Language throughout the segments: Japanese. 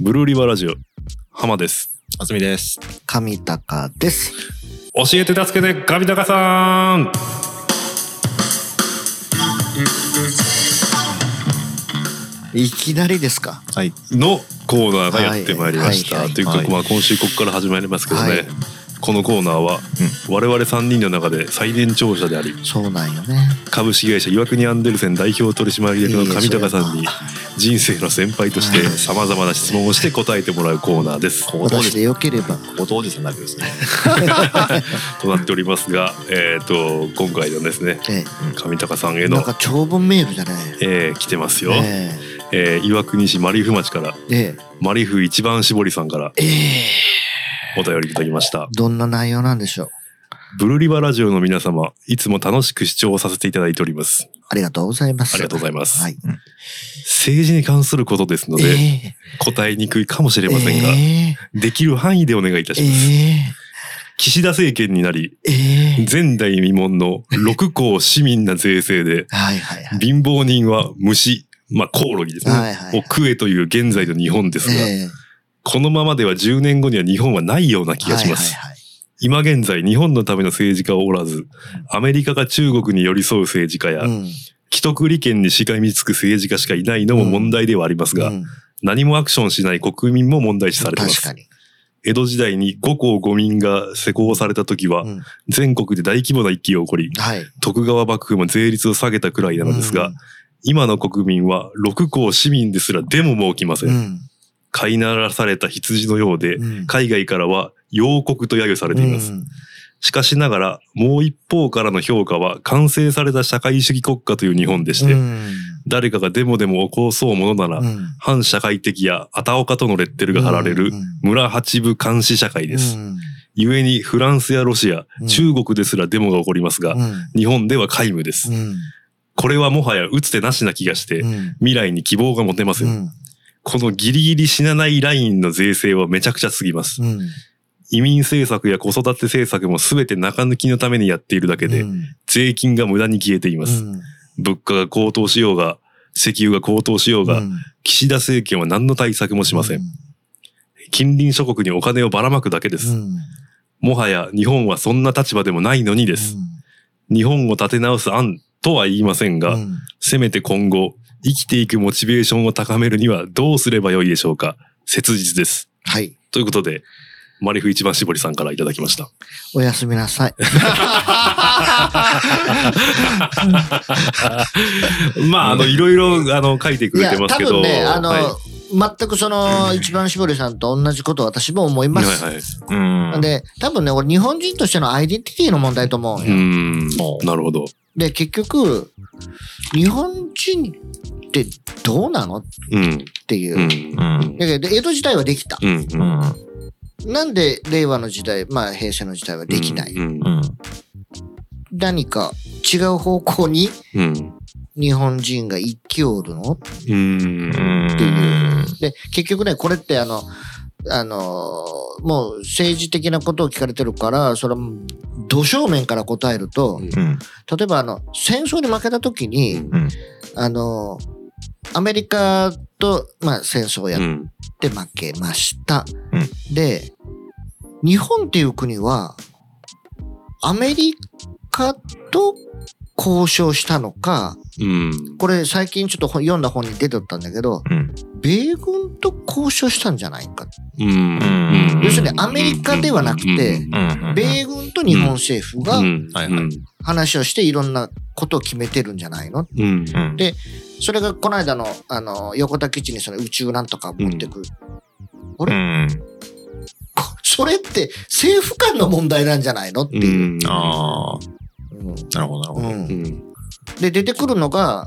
ブルーリバーラジオ浜ですあつみです。上高です。教えて助けて神高さんいきなりですか？はい。のコーナーがやってまいりました、はいはいというか、はいまあ、今週ここから始まりますけどね、はいこのコーナーは、我々3人の中で最年長者でありそうなんよね。株式会社岩国アンデルセン代表取締役の上高さんに人生の先輩としてさまざまな質問をして答えてもらうコーナーです。私でよければ。ご当時さんだけですね。となっておりますが、えー、と今回のですねえ上高さんへえ、のなんか長文メールじゃない。えー来てますよ、ええー岩国市マリフ町からえ、えマリフ一番搾りさんからえ、ええ、お便りいただきました。どんな内容なんでしょう？ブルリバラジオの皆様いつも楽しく視聴させていただいております。ありがとうございます。ありがとうございます。はい。政治に関することですので、え答えにくいかもしえれませんが、えできる範囲でお願いいたえします、え岸田政権になりええ。え前代未聞の六項市民な税制ではいはいはい。貧乏人は虫まあコオロギですね、はいはいはい。を食えという現在の日本ですが、ええこのままでは10年後には日本はないような気がします。はいはいはい今現在日本のための政治家はおらず、アメリカが中国に寄り添う政治家や、うん既得利権にしがみつく政治家しかいないのも問題ではありますが、うん何もアクションしない国民も問題視されています。確かに。江戸時代に五公五民が施行された時は、うん全国で大規模な一揆が起こり、はい。徳川幕府も税率を下げたくらいなのですが、うん今の国民は六公市民ですらデモも起きません。うん飼いならされた羊のようで、うん。海外からは洋国と揶揄されています。うん。しかしながら、もう一方からの評価は完成された社会主義国家という日本でして、うん。誰かがデモでも起こそうものなら、うん。反社会的やあたおかとのレッテルが貼られるうん。村八部監視社会です。うん。故にフランスやロシアう、ん。中国ですらデモが起こりますが、うん。日本では皆無です。うん。これはもはや打つ手なしな気がして、うん。未来に希望が持てません。うんこのギリギリ死なないラインの税制はめちゃくちゃすぎます。うん移民政策や子育て政策も全て中抜きのためにやっているだけで、うん税金が無駄に消えています。うん物価が高騰しようが、石油が高騰しようが、うん岸田政権は何の対策もしません。近隣諸国にお金をばらまくだけです。うんもはや日本はそんな立場でもないのにです。日本を立て直す案とは言いませんが、うんせめて今後、生きていくモチベーションを高めるにはどうすればよいでしょうか？切実です。はい。ということで、マリフ一番絞りさんからいただきました。おやすみなさい。まあ、あの、いろいろ、あの、書いてくれてますけど。分ね、あの、はい全くその、一番絞りさんと同じことを私も思います。はいはい。うん。で、多分ね、俺日本人としてのアイデンティティの問題と思ううよ。ん。なるほど。で、結局、日本人ってどうなの？っうん。ていう。うん。うん。だけど、江戸時代はできた。うん。ううん。ん。なんで令和の時代、まあ平成の時代はできない？うん。うん。何か違う方向にうん。日本人が生きおるの？うん。っていう。で、結局ね、これってあの、あの、もう政治的なことを聞かれてるから、それは土正面から答えると、うんうん。例えばあの、戦争に負けた時に、うん。あの、アメリカと、まあ、戦争をやっうん。て負けました。うで、日本っていう国は、アメリカと交渉したのか、うん。これ最近ちょっと本読んだ本に出てったんだけど、うん。米軍と交渉したんじゃないか。うん。要するにアメリカではなくてうん。米軍と日本政府が話をしていろんなことを決めてるんじゃないの？うん。うん。でそれがこの間のあの横田基地にその宇宙なんとか持ってく。あれ？うん。こそれって政府間の問題なんじゃないの？ってういう。ん。ああ。うんなるほど、なるほど。で、出てくるのが、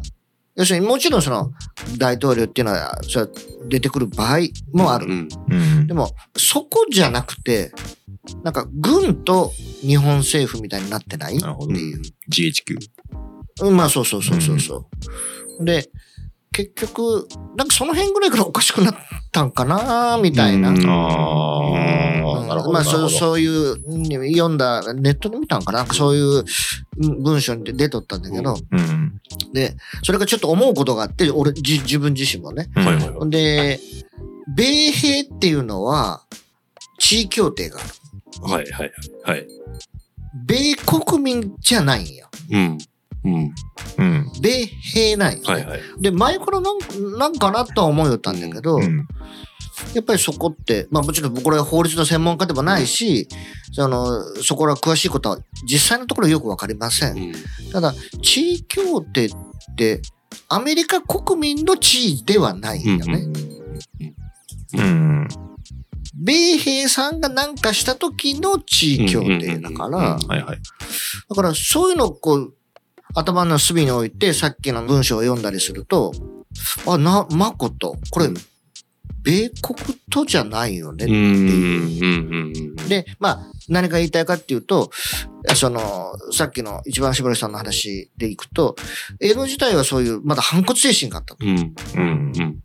要するにもちろんその大統領っていうのはそれは出てくる場合もある。うん。うんで。も、そこじゃなくて、なんか軍と日本政府みたいになってない？ってなるほどいう。GHQ。うん、まあそうそうそうそうそう。で、結局、なんかその辺ぐらいからおかしくなったんかなみたいな。うん。まあそうそういう、うん読んだ、ネットで見たんかな？そういううん文章に出とったんだけど、うん。で、それがちょっと思うことがあって、俺、じ自分自身もね。で、米兵っていうのは、地位協定がある。はいはいはい。米国民じゃないんよ。うん。うん。うん。米兵なんよ、ね。はいはい。で、前からなんなんかなとは思いよったんだけど、うん。やっぱりそこって、まあもちろんこれは法律の専門家でもないし、その、そこら詳しいことは実際のところよくわかりません。うんただ、地位協定って、アメリカ国民の地位ではないんよね。うん。米兵さんが何かした時の地位協定だから。だからそういうのをこう、頭の隅に置いてさっきの文章を読んだりすると、あ、な、まこと、これ、米国とじゃないよねってい。う。で、まあ、何か言いたいかっていうと、その、さっきの一番絞りさん。の話でいくと、江戸自体はそういう、まだ反骨精神があったと。うん。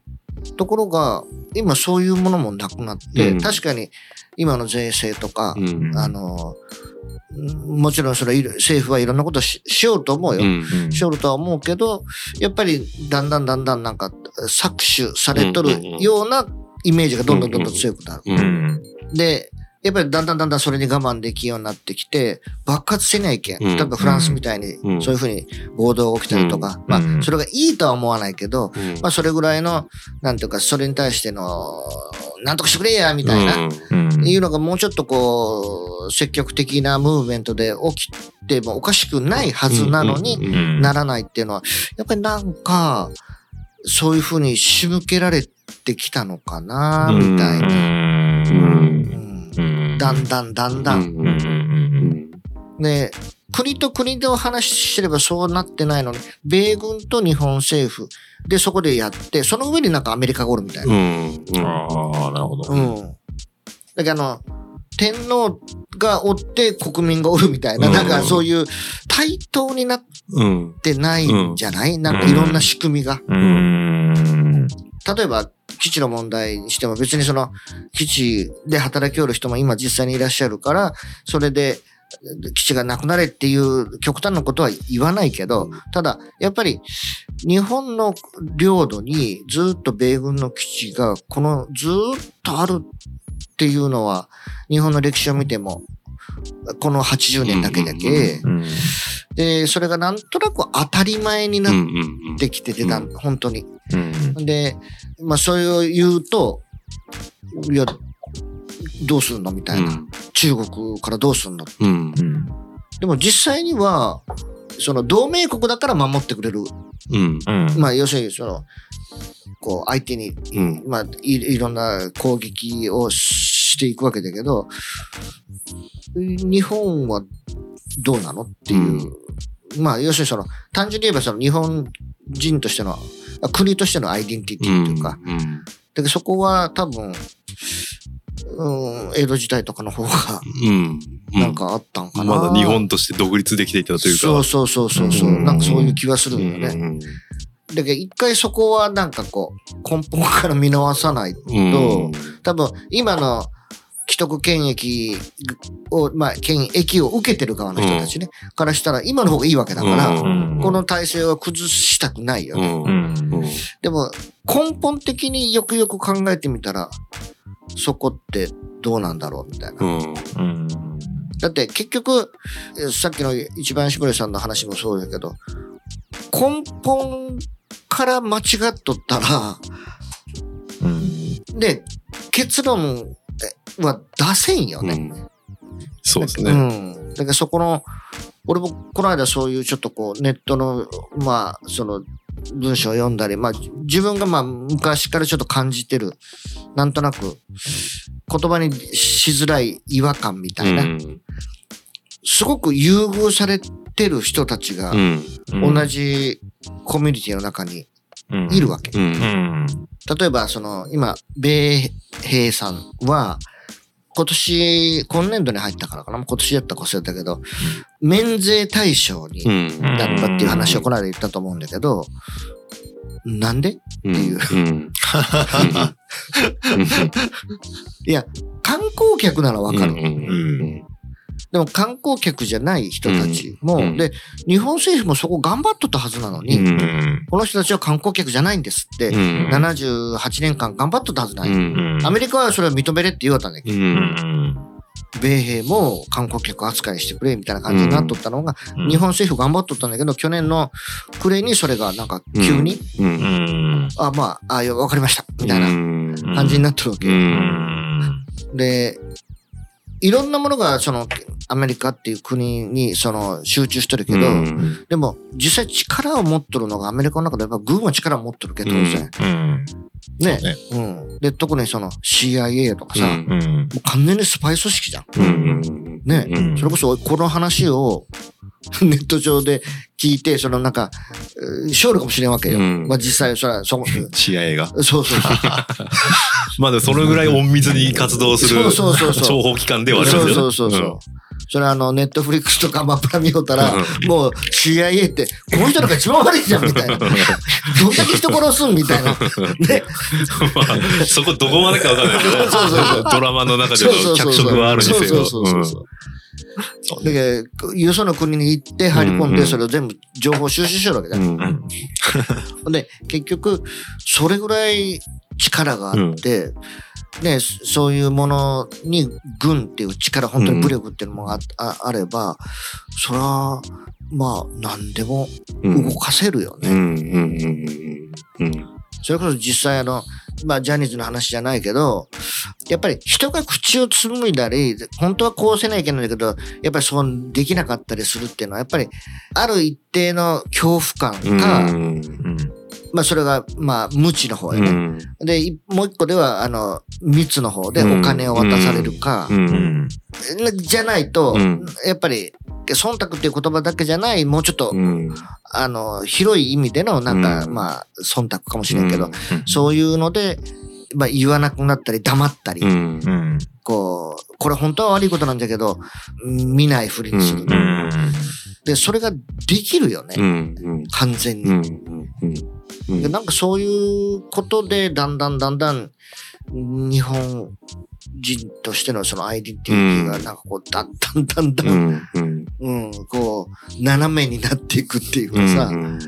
ところが、今そういうものもなくなって、うん。確かに今の税制とか、うん。あの、うんもちろんそれ政府はいろんなことししようと思うよ。うん。しようとは思うけど、やっぱりだんだんだんだんなんか搾取されとるようなイメージがどんどんどんどん強くなる。う。うんん。で、やっぱりだんだんだんだんそれに我慢できるようになってきて、爆発せないけん。うん例えばフランスみたいにうんそういうふうに暴動が起きたりとか、まあうんそれがいいとは思わないけど、うん。まあそれぐらいの、なんていうか、それに対しての、なんとかしてくれや、みたいな、うん。いうのがもうちょっとこう、積極的なムーブメントで起きてもおかしくないはずなのに。ならないっていうのは、やっぱりなんか、そういうふうに仕向けられてきたのかな、みたいな。うんうん。だんだんだんだん。うん。うん。で、国と国でお話ししてればそうなってないのに、米軍と日本政府でそこでやって、その上になんかアメリカがおるみたいな。うん。ああ、なるほど。うん。だけどあの、天皇がおって国民がおるみたいな、うんなんかそういう対等になっうん。てないんじゃない、なんかいろんな仕組みが。うん。例えば、基地の問題にしても別にその基地で働きおる人も今実際にいらっしゃるから、それで基地がなくなれっていう極端なことは言わないけど、ただやっぱり日本の領土にずっと米軍の基地がこのずっとあるっていうのは日本の歴史を見てもこの80年だけだけ、うん。で、それがなんとなく当たり前になっ。てきててた、うん本当に。うん。で、まあ、それを言うと、いや、どうするのみたいな、中国からどうするのうん。うん。でも実際には、その同盟国だから守ってくれる。まあ、要するに、その、こう、相手に、うん。まあい、いろんな攻撃をしていくわけだけど、日本はどうなの？っていう。まあ、要するにその、単純に言えばその日本人としての、あ国としてのアイデンティティというか、うん。だけどそこは多分、うん、江戸時代とかの方がうん。なんかあったんかな。まだ日本として独立できていたというか。そうそうそうそうそう、うんなんかそういう気はするうんよね。ん。だけど一回そこはなんかこう、根本から見直さないと、うん。多分今の既得権益を、まあ、権益を受けてる側の人たちね、からしたら今の方がいいわけだから、うんこの体制は崩したくないよね。うん。ううんん。でも根本的によくよく考えてみたら、そこってどうなんだろうみたいな。うん。うん。だって結局、えさっきの一番絞りさんの話もそうだけど、根本から間違っとったら、うん。で、結論は出せんよね。うんそうですうね。ん。だからそこの、俺もこの間そういうちょっとこうネットの、まあ、その文章を読んだり、まあ自分がまあ昔からちょっと感じてる、なんとなく言葉にしづらい違和感みたいな、うん。すごく優遇されてる人たちがうん。同じコミュニティの中にうんいるわけ。う。うんん。例えば、その、今、米兵さんは、今年、今年度に入ったからかな今年やったか忘れたけど、免税対象にうん。なったっていう話をこの間言ったと思うんだけど、なんで？うん。っていううん。いや、観光客ならわかる。うん。でも観光客じゃない人たちも、うん。で、日本政府もそこ頑張っとったはずなのに、うん。うん。この人たちは観光客じゃないんですって、うん。78年間頑張っとったはずない。うん。アメリカはそれは認めれって言われたんだけど。米兵も観光客扱いしてくれみたいな感じになっとったのが、うん。日本政府頑張っとったんだけど、去年の暮れにそれがなんか急に。あ、まあ、あ、わかりました、みたいなな感じになってるわけ。で、いろんなものが、その、アメリカっていう国に、その、集中してるけど、うん。でも、実際力を持っとるのがアメリカの中でやっぱ軍は力を持っとるけど、当然。うん。ね。ね。うん。で、特にその CIA とかさ、うん。もう完全にスパイ組織じゃん。うん。ね、うん。それこそこの話を ネット上で聞いて、そのなんか、えー勝利かもしれんわけよ。うんまあ実際、それは、そ、CIA が。そうそうそう。まあでもそのぐらい隠密に活動するそうそうそうそう情報機関ではありますよね。そうそうそうそう。それあの、ネットフリックスとかマプラ見よったら、うもう CIA って、この人なんか一番悪いじゃん、みたいな。どんだけ人殺すんみたいな。ね。まあそこどこまでかわかんないけどそうそうそうドラマの中での脚色はあるにせよ。そうそうそうそう。そう。だけど、よその国に行って入り込んで、うんうんそれを全部情報収集してるわけだ。よ。うん。で、結局、それぐらい力があって、ね、そういうものに軍っていう力、本当に武力っていうのがあ,あ、あれば、それは、まあ、何でもうん。動かせるよね。うんうんうんうん。それこそ実際あの、まあ、ジャニーズの話じゃないけど、やっぱり人が口を紡いだり、本当はこうせないけないんだけど、やっぱりそうできなかったりするっていうのは、やっぱり、ある一定の恐怖感うん。か、うん。まあ、それが、まあ、無知の方うやね。ん。で、いもう一個では、あの、密の方でお金を渡されるか。じゃないと、うん。やっぱり、忖度っていう言葉だけじゃない、もうちょっと、うん。あの、広い意味での、なんか、うん。まあ、忖度かもしれんけど、うん。そういうので、まあ、言わなくなったり、黙ったり、うん。うん。こう、これ本当は悪いことなんだけど、うん見ないふりにする。で、それができるよね。完全に。でなんかそういうことで、だんだんだんだん、日本人としてのそのアイデンティティが、なんかこう、だんだんだんだ、うん。んうん。うん、こう、斜めになっていくっていうかさ、うん。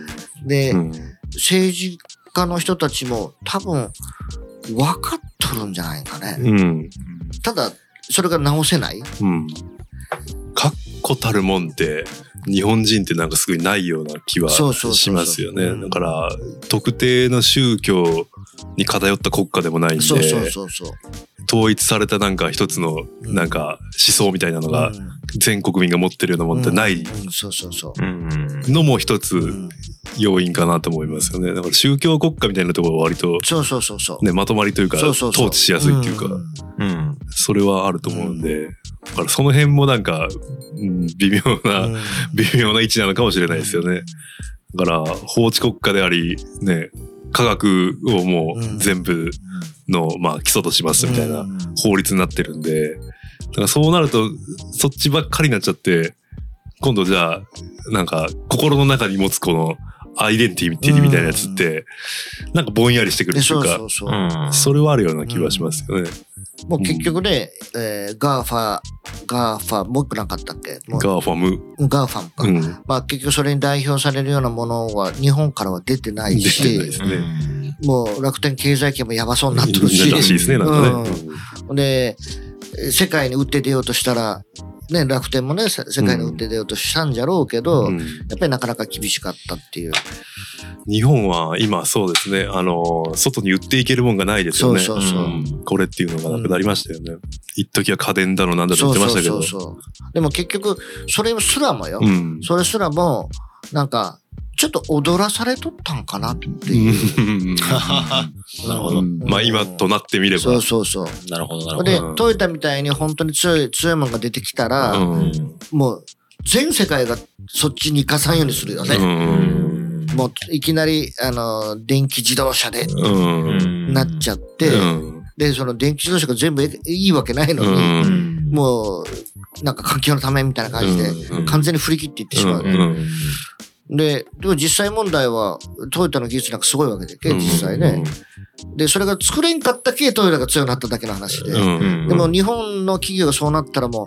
で、うん。政治家の人たちも多分、分かっとるんじゃないかね。うんただ、それが直せないうん確固たるもんって日本人ってなんかすごいないような気はしますよね。うんだから特定の宗教に偏った国家でもないんでそうそうそうそう。統一されたなんか一つのうんなんか思想みたいなのがうん全国民が持ってるようなもんってない。のも一つうん要因かなと思いますよね。だから宗教国家みたいなところは割とそうそうそうそう。ねまとまりというか統治しやすいっていうかんうん。それはあると思うんでだからその辺もなんかうん微妙なうん微妙な位置なのかもしれないですよね。だから法治国家でありね科学をもう全部の、まあ基礎としますみたいなうん。法律になってるんでだからそうなるとそっちばっかりになっちゃって今度じゃあなんか心の中に持つこのアイデンティティみたいなやつってなんかぼんやりしてくるでっていうかそうそうそれはあるような気はしますよね。もう結局ね、えーガーファ、ガーファ、もう一個なかったっけ？ GAFAM。GAFAM か。うん。まあ結局それに代表されるようなものは日本からは出てない出てないでし、すね。うんもう楽天経済圏もやばそうになってるし、らしいですね、なんかね。で、世界に打って出ようとしたら、ね、楽天もね、せ世界に打って出ようとしたんじゃろうけど、うんやっぱりなかなか厳しかったっていう。日本は今そうですね、あの、外に売っていけるもんがないですよね。そうそうそううんこれっていうのがなくなりましたよね。一時は家電だのなんだと言そうってましたけど。そうそうそう。でも結局、それすらもよ、うん。それすらも、なんか、ちょっと踊らされとったんかなっていう。なるほど。まあ今となってみれば。そうそうそう。なるほど、なるほど。で、うんトヨタみたいに本当に強い、強いものが出てきたら、うんもう、全世界がそっちに行かさんようにするよね。うん。もう、いきなり、あの、電気自動車で、うん。なっちゃって、うん。で、その電気自動車が全部いいわけないのに、うんもう、なんか環境のためみたいな感じで、うん完全に振り切っていってしまう。うんで、でも実際問題は、トヨタの技術なんかすごいわけで、実際ね。で、それが作れんかったけトヨタが強くなっただけの話で。うん。でも日本の企業がそうなったらも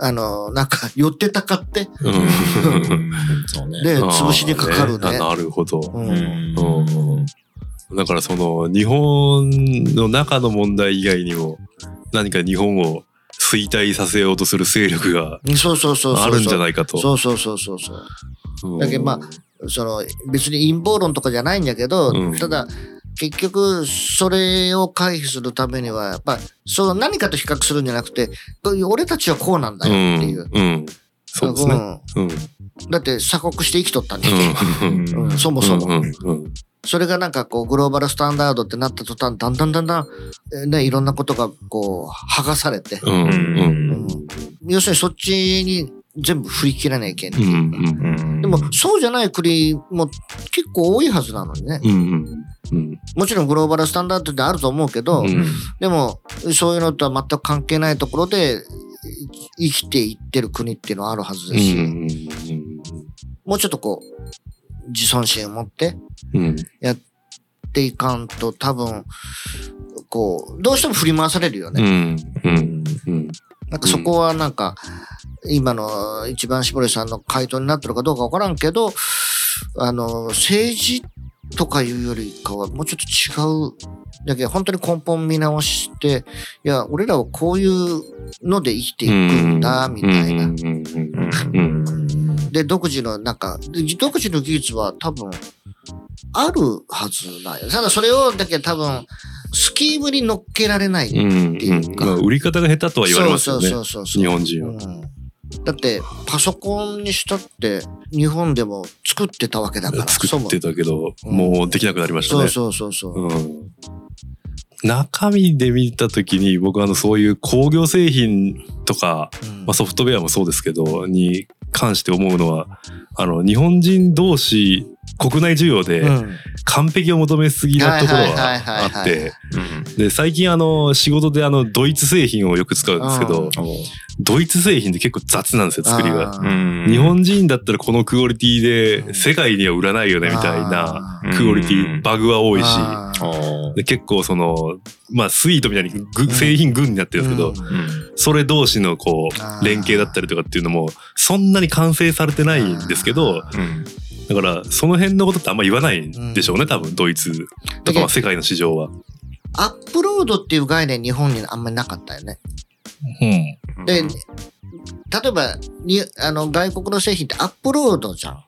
あの、なんか、寄ってたかって、うん。そうね。で、潰しにかかるね。あなるほど。うんうんだからその日本の中の問題以外にも何か日本を衰退させようとする勢力がそうそうそうそう。あるんじゃないかと。そうそうそうそうそう。うんだけどまその別に陰謀論とかじゃないんだけど、うんただ結局それを回避するためにはやっぱその何かと比較するんじゃなくて俺たちはこうなんだよっていう。うん。うんそうですね。うん。うんだって鎖国して生きとったんだよ、うんうんそもそも、うんうんそれがなんかこうグローバルスタンダードってなった途端だんだんだんだん、えーね、いろんなことがこう剥がされて、うんうん。うん。要するにそっちに全部振り切らなきゃいけない。うんうんでも、そうじゃない国も結構多いはずなのにね。うんうんうん。もちろんグローバルスタンダードってあると思うけど、うん。でも、そういうのとは全く関係ないところで生きていってる国っていうのはあるはずうですし、ん。もうちょっとこう、自尊心を持ってうん。やっていかんと多分、こう、どうしても振り回されるようね。なんかそこはなんか、今の一番絞りさんの回答になってるかどうかわからんけど、あの、政治とかいうよりかはもうちょっと違う。だけど本当に根本見直して、いや、俺らはこういうので生きていくんだ、みたいな。うんうんうんで、独自のなんか、で独自の技術は多分、あるはずだよ。ただそれを、だけど多分、スキームに乗っけられない。うんっていうかまあ売り方が下手とは言われますよねそうそうそうそう日本人は。うんだって、パソコンにしたって、日本でも作ってたわけだから。作ってそたけど、うんもうできなくなりましたね。もそうそうそうそう。うん中身で見たときに僕はあのそういう工業製品とか、うん。まあ、ソフトウェアもそうですけどに関して思うのはあの日本人同士国内需要でうん。完璧を求めすぎなところはあってで最近あの仕事であのドイツ製品をよく使うんですけどうん。ドイツ製品って結構雑なんですよ作りが。日本人だったらこのクオリティで世界には売らないよねみたいなあクオリティバグは多いし。で結構その、まあスイートみたいにぐ製品群になってるんですけど、うん。それ同士のこう連携だったりとかっていうのもそんなに完成されてないんですけど、だからその辺のことってあんま言わないんでしょうね、多分ドイツ。とかまあ世界の市場は。アップロードっていう概念日本にあんまりなかったよね。で、例えばにあの外国の製品ってアップロードじゃん。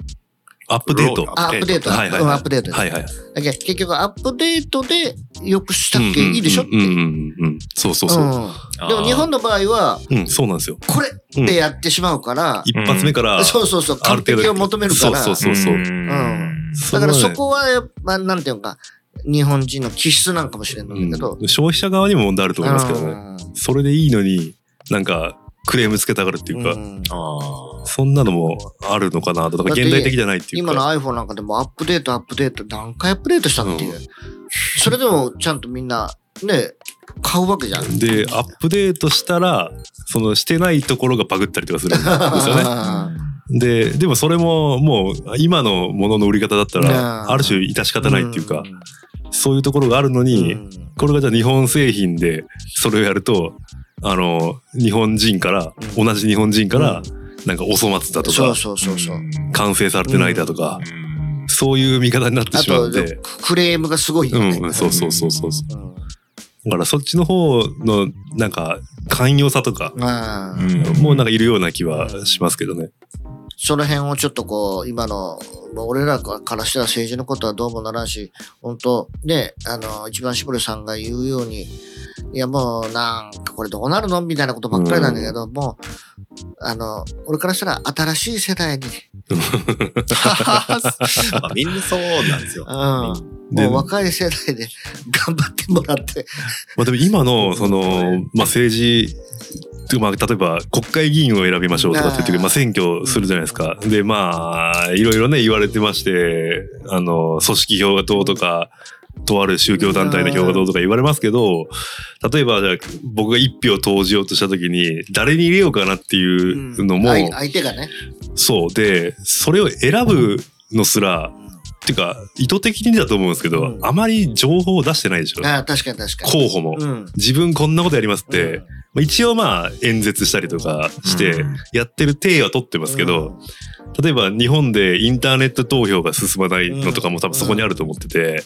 アップデート。あアップデート。はいはいはいうんアップデート。はいはい。だけど結局アップデートでよくしたっけいいでしょって。うんうんうんうん。そうそうそう。うんでも日本の場合は、うん、そうなんですよ。これってやってしまうから、一発目から、そうそうそう、完ある程度璧を求めるから。そうそうそうそう。んだからそこはやっぱ、なんていうのか、日本人の気質なんかもしれんのだけど。うん消費者側にも問題あると思いますけどね。うんそれでいいのに、なんか、クレームつけたがるっていうか、うんそんなのもあるのかなと。だから現代的じゃないっていう今のか。iPhone なんかでもアップデートアップデート何回アップデートしたっていう。それでもちゃんとみんなね、買うわけじゃん。で、アップデートしたら、そのしてないところがバグったりとかするんですよね。で、でもそれももう今のものの売り方だったうんら、ある種致し方ないっていうか、そういうところがあるのうん、に、うんこれがじゃあ日本製品でそれをやると、あの、日本人から、う同じ日本人から、なんかお粗末だとそうか、そうそうそう。完成されてないだとか、そういう見方になってしまうんで、クレームがすごいよね。うん、そうそうそうそう。うんだからそっちの方の、なんか、寛容さとか、うんもうなんかいるような気はしますけどね。その辺をちょっとこう、今の、俺らからしたら政治のことはどうもならんし、本当ね、あの、一番絞りさんが言うように、いやもうなんかこれどうなるのみたいなことばっかりなんだけど、もう、あの、俺からしたら新しい世代に、まあみんなそうなんですよ。うん、でもう若い世代で 頑張ってもらって、まあでも今の、その、まあ政治、まあ例えば国会議員を選びましょうとかって言ってまあ選挙するじゃないですか。で、まあ、いろいろね言われてまして、あの、組織票がどうとか、とある宗教団体の票がどうとか言われますけど、例えばじゃあ僕が一票投じようとした時に、誰に入れようかなっていうのも、相相手がね。そう。で、それを選ぶのすら、っていうか、意図的にだと思うんですけど、うんあまり情報を出してないでしょ。ああ、確かに確かに。候補も。うん。自分こんなことやりますって、まあ、一応まあ演説したりとかしてうんやってる体は取ってますけど、例えば日本でインターネット投票が進まないのとかも多分そこにあると思ってて、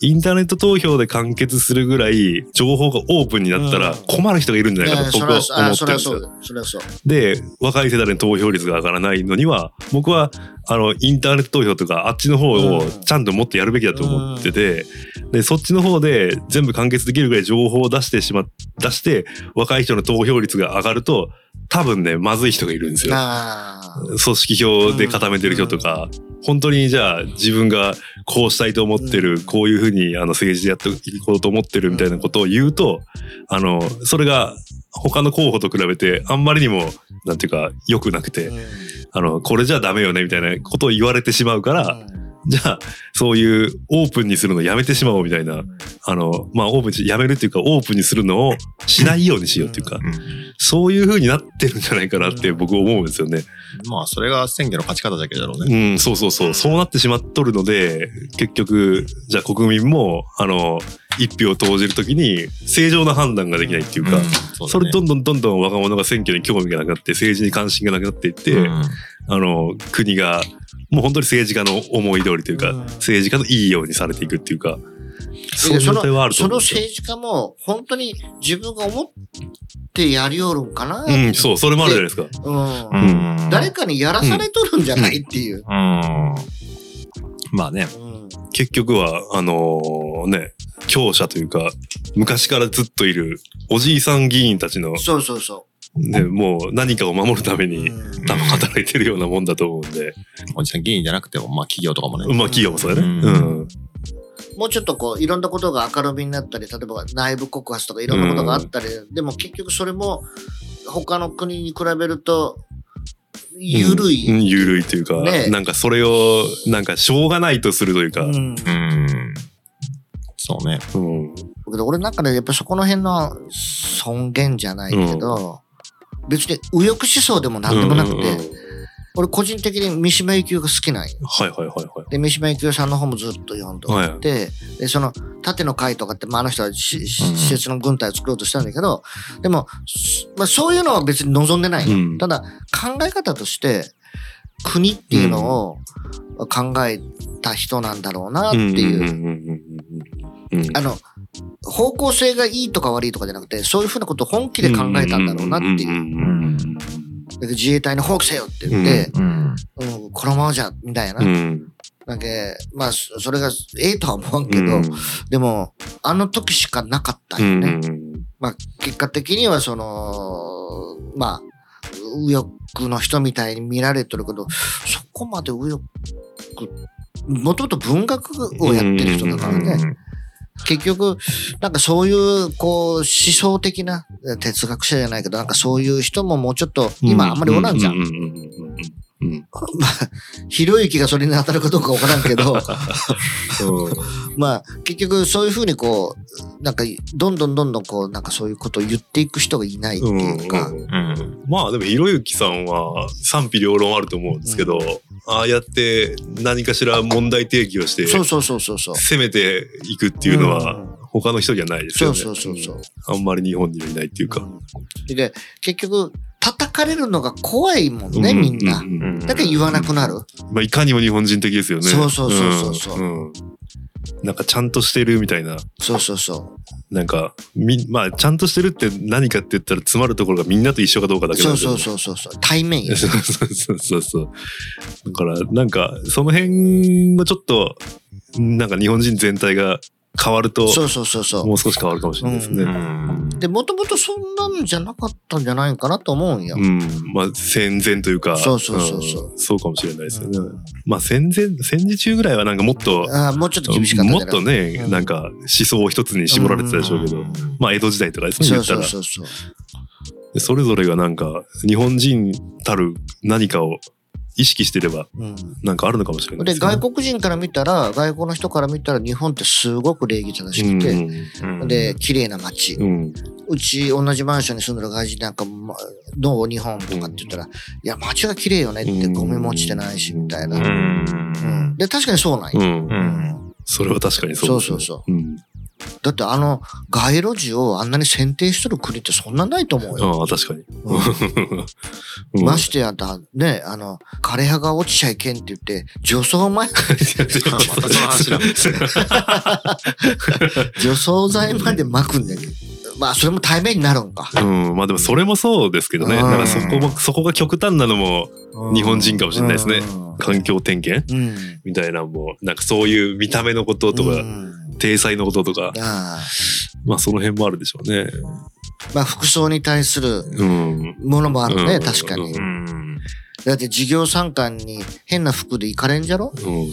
インターネット投票で完結するぐらい情報がオープンになったらうん。困る人がいるんじゃないかと僕は思ってそるんですよ。で、若い世代の投票率が上がらないのには、僕は、あの、インターネット投票とか、あっちの方をちゃんともっとやるべきだと思ってて、で、そっちの方で全部完結できるぐらい情報を出してしま、出して、若い人の投票率が上がると、多分ね、まずい人がいるんですよ。組織票で固めてる人とか、本当にじゃあ自分がこうしたいと思ってる、うん。こういうふうにあの政治でやっていこうと思ってるみたいなことを言うと、あの、それが他の候補と比べてあんまりにも、なんていうか、良くなくて、あの、これじゃダメよねみたいなことを言われてしまうから、じゃあ、そういうオープンにするのやめてしまおうみたいな、あの、まあ、オープンにやめるっていうか、オープンにするのをしないようにしようっていうか、そういう風になってるんじゃないかなって僕思うんですよね。まあ、それが選挙の勝ち方だけだろうね。うん、そうそうそう。そうなってしまっとるので、結局、じゃあ国民も、あの、一票を投じるときに正常な判断ができないっていうか、うんそれどんどんどんどん若者が選挙に興味がなくなって、政治に関心がなくなっていって、うんあの、国が、もう本当に政治家の思い通りというか、うん政治家のいいようにされていくっていうか、そういうそ状態はあのそのると思うんですよ。政治家も本当に自分が思ってやりよるんかな、うん、そう、それもあるじゃないですか。うんうん誰かにやらされとるんじゃないっていう。うん。まあね。うん結局は、あのね、強者というか、昔からずっといるおじいさん議員たちの、そうそうそね、もう何かを守るためう。に、うん多分働いてるようなもんだと思うんで、おじさん議員じゃなくても、まあ企業とかもね。まあ企業もそうだね。ううんん。もうちょっとこういろんなことが明るみになったり、例えば内部告発とかいろんなことがあったり、でも結局それも他の国に比べると緩い。うんゆるいというか、ねなんかそれを、なんかしょうがないとするというか、うんうん。そうね。うん。だけど俺なんかね、やっぱそこの辺の尊厳じゃないけど、別に右翼思想でも何でもなくて、俺個人的に三島由紀夫が好きなんよ。はいはいはいはい。で、三島由紀夫さんの本もずっと読んでおって、で、その縦の会とかって、まあ、あの人は施設の軍隊を作ろうとしたんだけど、でも、すまあ、そういうのは別に望んでないよ。うんただ、考え方として、国っていうのを考えた人なんだろうなっていう。あの、方向性がいいとか悪いとかじゃなくて、そういうふうなことを本気で考えたんだろうなっていう。自衛隊の放棄せよって言って、うん。うん、このままじゃ、みたいな。うんなんか、まあ、そそれがええとは思わんけど、うんでも、あの時しかなかったうんよね。んまあ、結果的には、その、まあ、右翼の人みたいに見られてるけど、そこまで右翼、もともと文学をやってる人だからね。結局、なんかそういう、こう、思想的な哲学者じゃないけど、なんかそういう人ももうちょっと、今あんまりおらんじゃん。まあ、ひろゆきがそれに当たるかどうかわからんけど、まあ、結局そういうふうにこう、なんか、どんどんどんどんこう、なんかそういうことを言っていく人がいないっていうか、うんうん。まあでもひろゆきさんは賛否両論あると思うんですけど、ああやって何かしら問題提起をしてそうそうそうそうそう。攻めていくっていうのはうん。他の人じゃないですよね。そうそうそうそう。うん。あんまり日本にはいないっていうか。うん。で、結局、叩かれるのが怖いもんね、みんな。ううだから言わなくなる？まあいかにも日本人的ですよね。そうそうそうそうそううんうんなんかちゃんとしてるみたいな。そうそうそなんか、み、まあちゃんとしてるって何かって言ったら詰まるところがみんなと一緒かどうかだう。けなんそうそうそうそうそう。対面よ。そうそうそうそうそう。だから、なんか、その辺がちょっと、なんか日本人全体が変わると、そうそうそうそう。もう少し変わるかもしれないですね。ううん。で、もともとそんなんじゃなかったんじゃないかなと思うんよ。うん。まあ、戦前というか、そうそうそうそうんそうかもしれないですよね。うんまあ、戦前、戦時中ぐらいはなんかもっと、あーもうちょっと厳しかったもっとね、うんなんか思想を一つに絞られてたでしょうけど、うんまあ、江戸時代とかですね、そう言ったら。そうそうそう。でそれぞれがなんか、日本人たる何かを意識してれば、うんなんかあるのかもしれないで、すね外国人から見たら、外国の人から見たら日本ってすごく礼儀正しくて、うんで、綺麗な街。うん、うん。うち同じマンションに住んでる外人なんか、まどう日本とかって言ったら、いや、街が綺麗よねってうんゴミも落ちてないし、みたいな。ううんん。で、確かにそうなんよ。うんう。ん。それは確かにそうねそうそううん。だってあの街路樹をあんなに選定しとる国ってそんなないと思うよ。ああ、確かに。うん ましてやだ、ね、あの、枯葉が落ちちゃいけんって言って、除草前、除草剤まで巻くんだけど。まあ、それも対面になるんか。うん、まあでもそれもそうですけどね。うんだからそこも、そこが極端なのも、日本人かもしれないですねうん環境点検うん。みたいなのも、なんかそういう見た目のこととか、うん体裁のこととか、まあその辺もあるでしょうね。まあ、服装に対するうん。ものもあるね、うん確かにう。うん。だって授業参観に変な服で行かれんじゃろ？うん。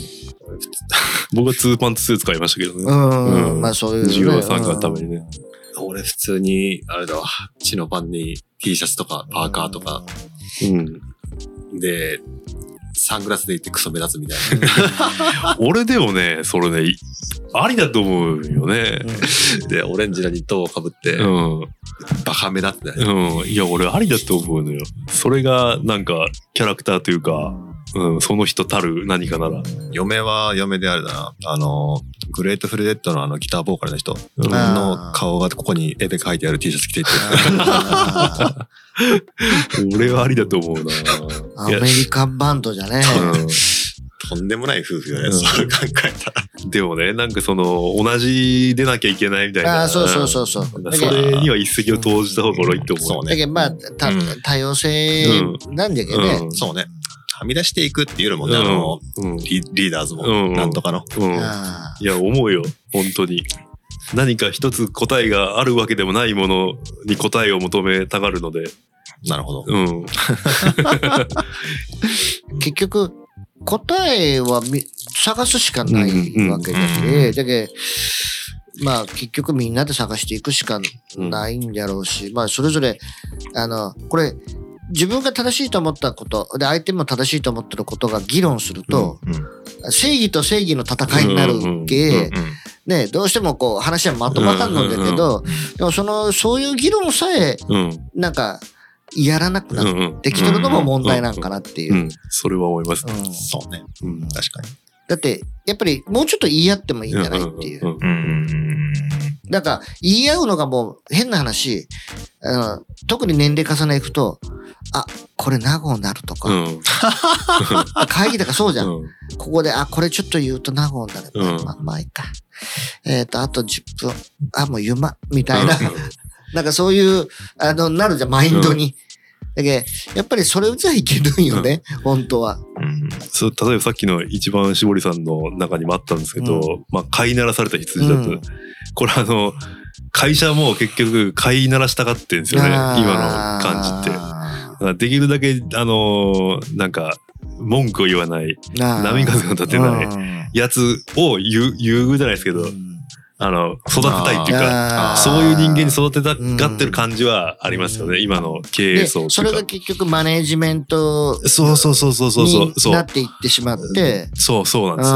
僕はツーパンツスーツ買いましたけどうね。ん。うんまあ、そういうね。授業参観のためにね。俺普通に、あれだわ、チノパンに T シャツとかパーカーとかうん。で、サングラスで行ってクソ目立つみたいな。俺でもね、それね、いありだと思うよね。で、オレンジのニットをかぶって、うん。バカ目立ってね。うん。いや、俺ありだと思うのよ。それが、なんか、キャラクターというか、うん、その人たる何かなら。嫁は嫁であれだな。あの、グレートフルデッドのあのギターボーカルの人うんあの顔がここに絵で描いてある T シャツ着ていって、あ 俺はありだと思うな。ー アいやメリカンバンドじゃね。とんでもない夫婦よね、うんそう考えたら。うんでもね、なんかその、同じでなきゃいけないみたいな。ああ、そうそうそうそう。うんそれには一石を投じた方がいいと思う。そうだけどまあ、たうん多様性なんだけどね。うんそうね。はみ出していくっていうよりもね、あの、うん。リリーダーズも、うんなんとかの。いや、思うよ。本当に。何か一つ答えがあるわけでもないものに答えを求めたがるので。なるほど。うん。ー 結局、答えはみ探すしかないわけだし、うんだけどまあ結局みんなで探していくしかないんだろうし、まあそれぞれ、あの、これ、自分が正しいと思ったこと、で相手も正しいと思ってることが議論すると、うん。正義と正義の戦いになるけ、うんね、どうしてもこう話はまとまらんのだけど、でもその、そういう議論さえ、うん。なんか、やらなくなっうん。うん。てきてるのも問題なんかなっていうう。ん。それは思います。うんそうね。うん。確かに。だって、やっぱりもうちょっと言い合ってもいいんじゃないっていう。うん。うん。なんか、言い合うのがもう変な話、あの特に年齢重ねいくと、あ、これ名護になるとか、うん。会議とかそうじゃん。うん。ここで、あ、これちょっと言うと名護になる。うんまあ、まあいいか。えっ、と、あと10分。あ、もうゆま、みたいな。なんかそういう、あの、なるじゃん、マインドに。だけどやっぱりそれじゃいけるんよね、本当は。うん。そう、例えばさっきの一番絞りさんの中にもあったんですけど、まあ、飼いならされた羊だと。うんこれあの、会社も結局飼いならしたがってんですよね、今の感じって。できるだけ、あのーなんか、文句を言わない、波風が立てないうんやつを言う、言うじゃないですけど、あの、育てたいっていうか、そういう人間に育てたがってる感じはありますよね、今の経営で、層それが。結局マネージメントそうそうそうそうそうそう。にそう。なっていってしまって、そうそうなんですよ。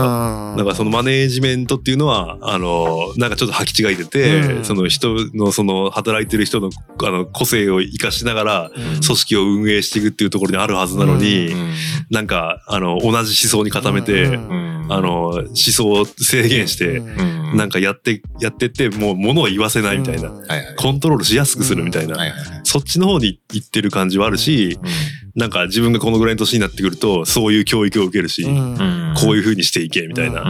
だからそのマネージメントっていうのは、あの、なんかちょっと履き違えてて、うん。その人のその働いてる人のあの個性を生かしながら、組織を運営していくっていうところにあるはずなのに、なんか、あの、同じ思想に固めて、うん。あの、思想を制限して、うん。なんかやって、やってって、もう物を言わせないみたいな。コントロールしやすくするみたいな。そっちの方に行ってる感じはあるし、なんか自分がこのぐらいの年になってくると、そういう教育を受けるし、うんこういう風にしていけ、みたいな。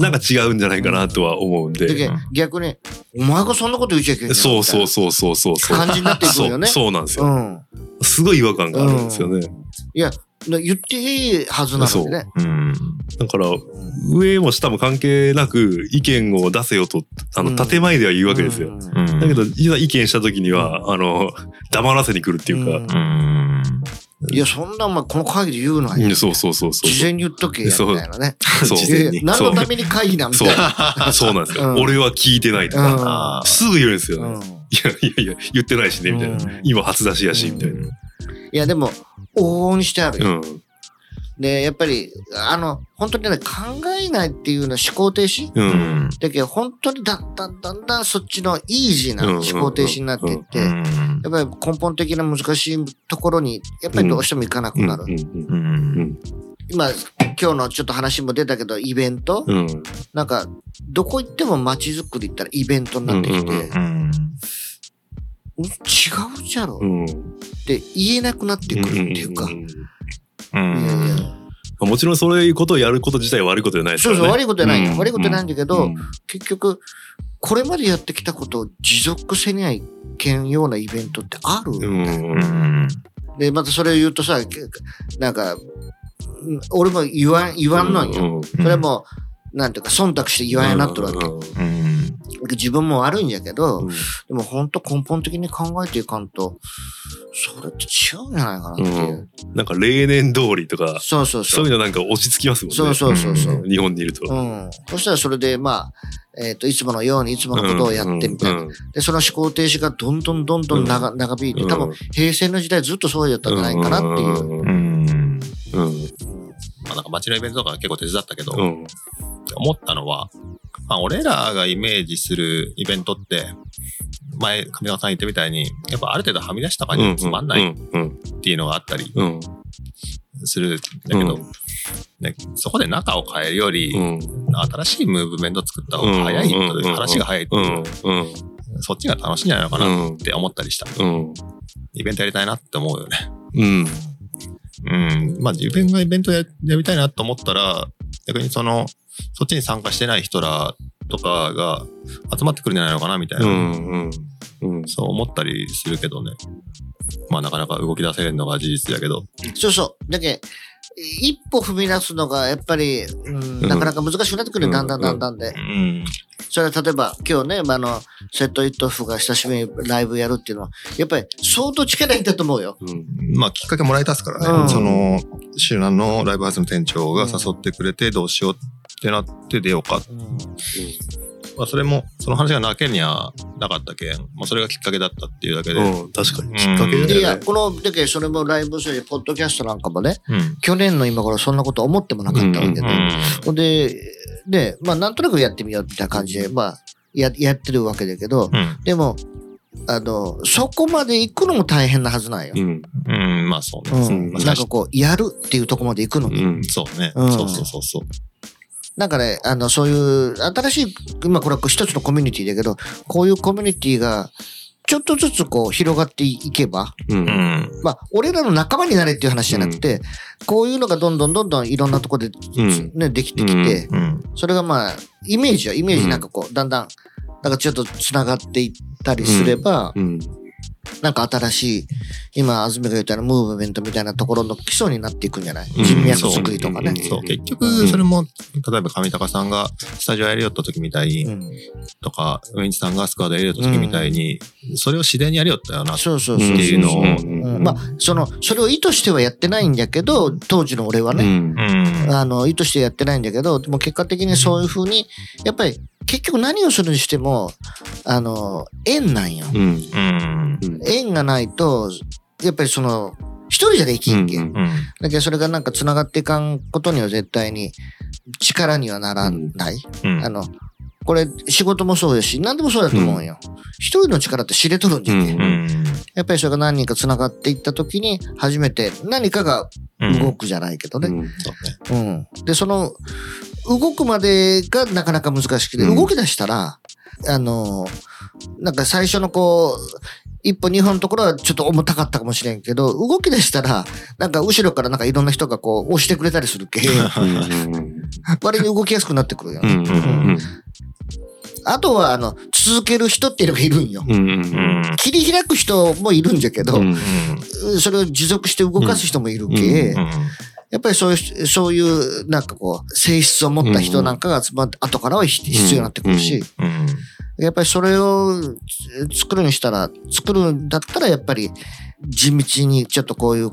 なんか違うんじゃないかなとは思うんで。逆に、お前がそんなこと言っちゃいけないそうそうそうそうそうそう。感じになっていくよね。そうそうなんですよ。うん。すごい違和感があるんですよね。いや、言っていいはずなのでね。うん。だから、上も下も関係なく意見を出せよと、あの、うん建前では言うわけですよ。うんだけど、いざ意見した時には、あの、黙らせに来るっていうか、うん。いや、そんなお前この会議で言うのはうんそうそうそうそう。事前に言っとけや、みたいなね。そう何のために会議なんみたそういな。。そうなんですよ。うん俺は聞いてないとうんか、すぐ言うんですよね。うんいやいやいや、言ってないしね、みたいなうん。今初出しやし、みたいな。いや、でも、往々にしてあるよ。うん。で、やっぱり、あの、本当にね、考えないっていうのは思考停止？う。うんん。だけど、本当にだんだんだんだんそっちのイージーな思考停止になっていって、やっぱり根本的な難しいところに、やっぱりどうしてもいかなくなる。今、今日のちょっと話も出たけど、イベント、うん。なんか、どこ行っても街づくりったらイベントになってきて、うんうんうん。違うじゃろうん。って言えなくなってくるっていうか。んんういやいやん。もちろんそういうことをやること自体は悪いことじゃないですからね。そうそう、悪いことじゃないよ。うん悪いことじゃないんだけど、うん結局、これまでやってきたことを持続せにはいけんようなイベントってある、う。うんん。で、またそれを言うとさ、けなんか、うん俺も言わん、言わんのんよ。うんそれも、なんていうか、忖度して言わんやなっとるわけ。うん。自分も悪いんやけど、うんでも本当根本的に考えていかんと、それって違うんじゃないかなっていう。なんか例年通りとか、そうそうそうう。そいうのなんか落ち着きますもんね。そうそうそうそう。日本にいると。うん。そしたらそれで、まあ、えっ、と、いつものようにいつものことをやってみたいな。うんで、その思考停止がどんどんどんどん長,、長引いて、多分平成の時代ずっとそうやったんじゃないかなっていう。うんうん。うんまあなんか街のイベントとか結構手伝ったけど、うん思ったのは、まあ俺らがイメージするイベントって、前、上川さん言ったみたいに、やっぱある程度はみ出した感じでつまんないっうん。ていうのがあったりうん。するんだけど、うん。ね、そこで中を変えるより、うん。新しいムーブメント作った方が早い話が早いってういう、そっちが楽しいんじゃないのかなって思ったりした。うん。イベントやりたいなって思うよね。うん。うん。まあ自分がイベントややりたいなと思ったら、逆にその、そっちに参加してない人らとかが集まってくるんじゃないのかなみたいな、うんうんうんそう思ったりするけどね。まあなかなか動き出せるのが事実だけど。そうそう。だけ一歩踏み出すのがやっぱり、うん、なかなか難しくなってくる、うんだんだんだんだんで。うん。それは例えば今日ね、まあ、あの、セットイットフが久しぶりにライブやるっていうのは、やっぱり相当力いったと思うよ。うんまあきっかけもらえたっすからね。うんその、周南のライブハウスの店長が誘ってくれてどうしようってなって出ようか。まあそれも、その話がなけにはなかったけん。まあそれがきっかけだったっていうだけで。うん確かにきっかけねで、いや、この、だけそれもライブそれポッドキャストなんかもね、うん。去年の今頃そんなこと思ってもなかったわけで。うんで、で、まあなんとなくやってみようみたいな感じで、まあ、や、やってるわけだけど、うん。でも、あの、そこまで行くのも大変なはずなんよ。うんうん。まあそうね。うん。まあなんかこう、やるっていうとこまで行くのに。うんそうね。うんそうそうそうそう。なんかね、あの、そういう、新しい、今これは一つのコミュニティだけど、こういうコミュニティが、ちょっとずつこう、広がっていけば、うん。うん。まあ、俺らの仲間になれっていう話じゃなくて、こういうのがどんどんどんどんいろんなとこで、うん。ね、できてきて、うん。それがまあ、イメージは、イメージなんかこう、だんだん、なんかちょっと繋がっていったりすれば、うんなんか新しい、今、安住が言ったようなムーブメントみたいなところの基礎になっていくんじゃない？うん人脈作りとかね。そう、結局、それも、例えば上高さんがスタジオやりよった時みたいに、うん。とか、ウィンチさんがスクワッドやりよった時みたいに、それを自然にやりよったよな。っていうのを。うん。まあ、その、それを意図してはやってないんだけど、当時の俺はね、うん。うん。あの、意図してやってないんだけど、でも結果的にそういうふうに、やっぱり、結局何をするにしても、あの、縁なんよ。うんうん。うん縁がないと、やっぱりその、一人じゃできんけ。うんうん。だけどそれがなんか繋がっていかんことには絶対に力にはならない。うんあの、これ仕事もそうやし、何でもそうだと思うよ。一人の力って知れとるんじゃけ、うんうん。やっぱりそれが何人か繋がっていった時に、初めて何かがうん動くじゃないけどね。うん。うん。で、その、動くまでがなかなか難しくて、うん。動き出したら、あの、なんか最初のこう、一歩二歩のところはちょっと重たかったかもしれんけど、動き出したら、なんか後ろからなんかいろんな人がこう押してくれたりするけ、うん。割に動きやすくなってくるよね。あとは、あの、続ける人っていうのがいるんよ。切り開く人もいるんじゃけど、うんそれを持続して動かす人もいるけ、うんやっぱりそういう、そういう、なんかこう、性質を持った人なんかが集まって、後からは必必要になってくるし、うん。やっぱりそれを作るにしたら、作るんだったらやっぱり地道にちょっとこういう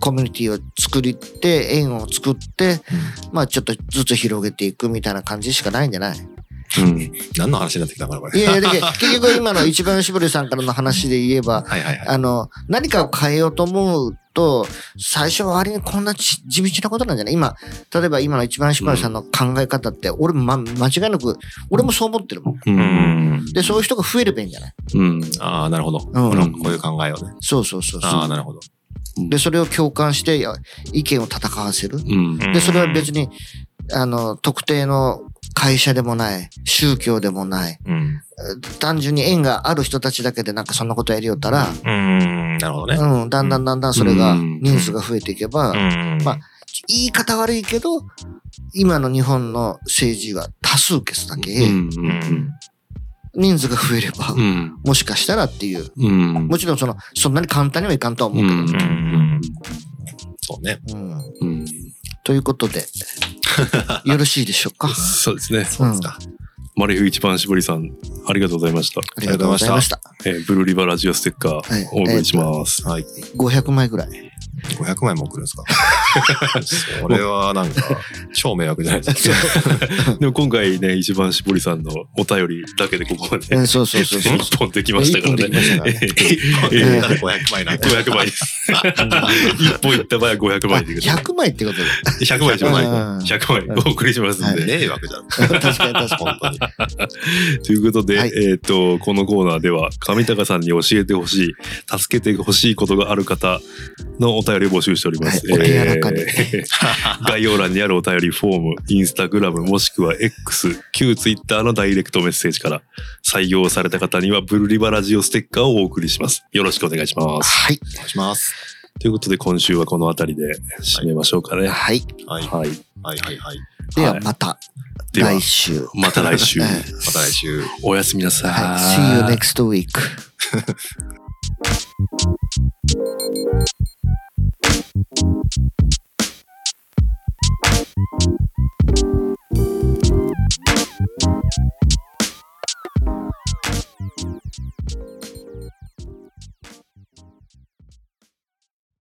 コミュニティを作りて、縁を作って、まあちょっとずつ広げていくみたいな感じしかないんじゃない？うん何の話になってきたのかな、これ。いやいや、結局今の一番絞りさんからの話で言えば、はいはいはい。あの、何かを変えようと思うと、最初は割にこんなち地道なことなんじゃない？今、例えば今の一番絞りさんの考え方って、俺も、ま、間違いなく、俺もそう思ってるもん。うんで、そういう人が増えればいいんじゃない？うんああ、なるほど。うんこういう考えをね。そうそうそうそう。ああ、なるほど。うんで、それを共感して意見を戦わせる。うん。で、それは別に、あの、特定の会社でもない、宗教でもない、うん。単純に縁がある人たちだけでなんかそんなことやりよったら、うん。なるほどね。うん、だんだんだんだんそれがうん人数が増えていけば、うん。まあ言い方悪いけど、今の日本の政治は多数決だけ、うん。うん。人数が増えれば、うん。もしかしたらっていう。うん。もちろんその、そんなに簡単にはいかんとは思うけど。うんうん。そうね。うんうん。ということで、よろしいでしょうか？そうですね。そうですか。マリフ一番絞りさん、ありがとうございました。ありがとうございました。えーブルーリバラジオステッカはいーお送りします。はい。500枚ぐらい。500枚も送るんですか？それはなんか、超迷惑じゃないですか。でも今回ね、一番絞りさんのお便りだけでここまでうんそうそうそうそう。一本できましたからね。ねえーえー500枚なんで。500枚です。一本いった場合は500あ枚でいく100枚ってことで。100枚100枚うん100枚お送りしますんで。迷惑じゃん。確かに確かに。本当に。ということで、はいえっ、と、このコーナーでは、上高さんに教えてほしい、助けてほしいことがある方のお便りを募集しております。はいお手柔らかにえー 概要欄にあるお便りフォーム、インスタグラムもしくは X、旧 Twitter のダイレクトメッセージから採用された方にはブルリバラジオステッカーをお送りします。よろしくお願いします。はい。お願いします。ということで今週はこの辺りで締めましょうかね。はい。はい。はい。はいはいはい。でははいまたでは来週。また来週はい。また来週。おやすみなさい。はい。See you next week. Thank you.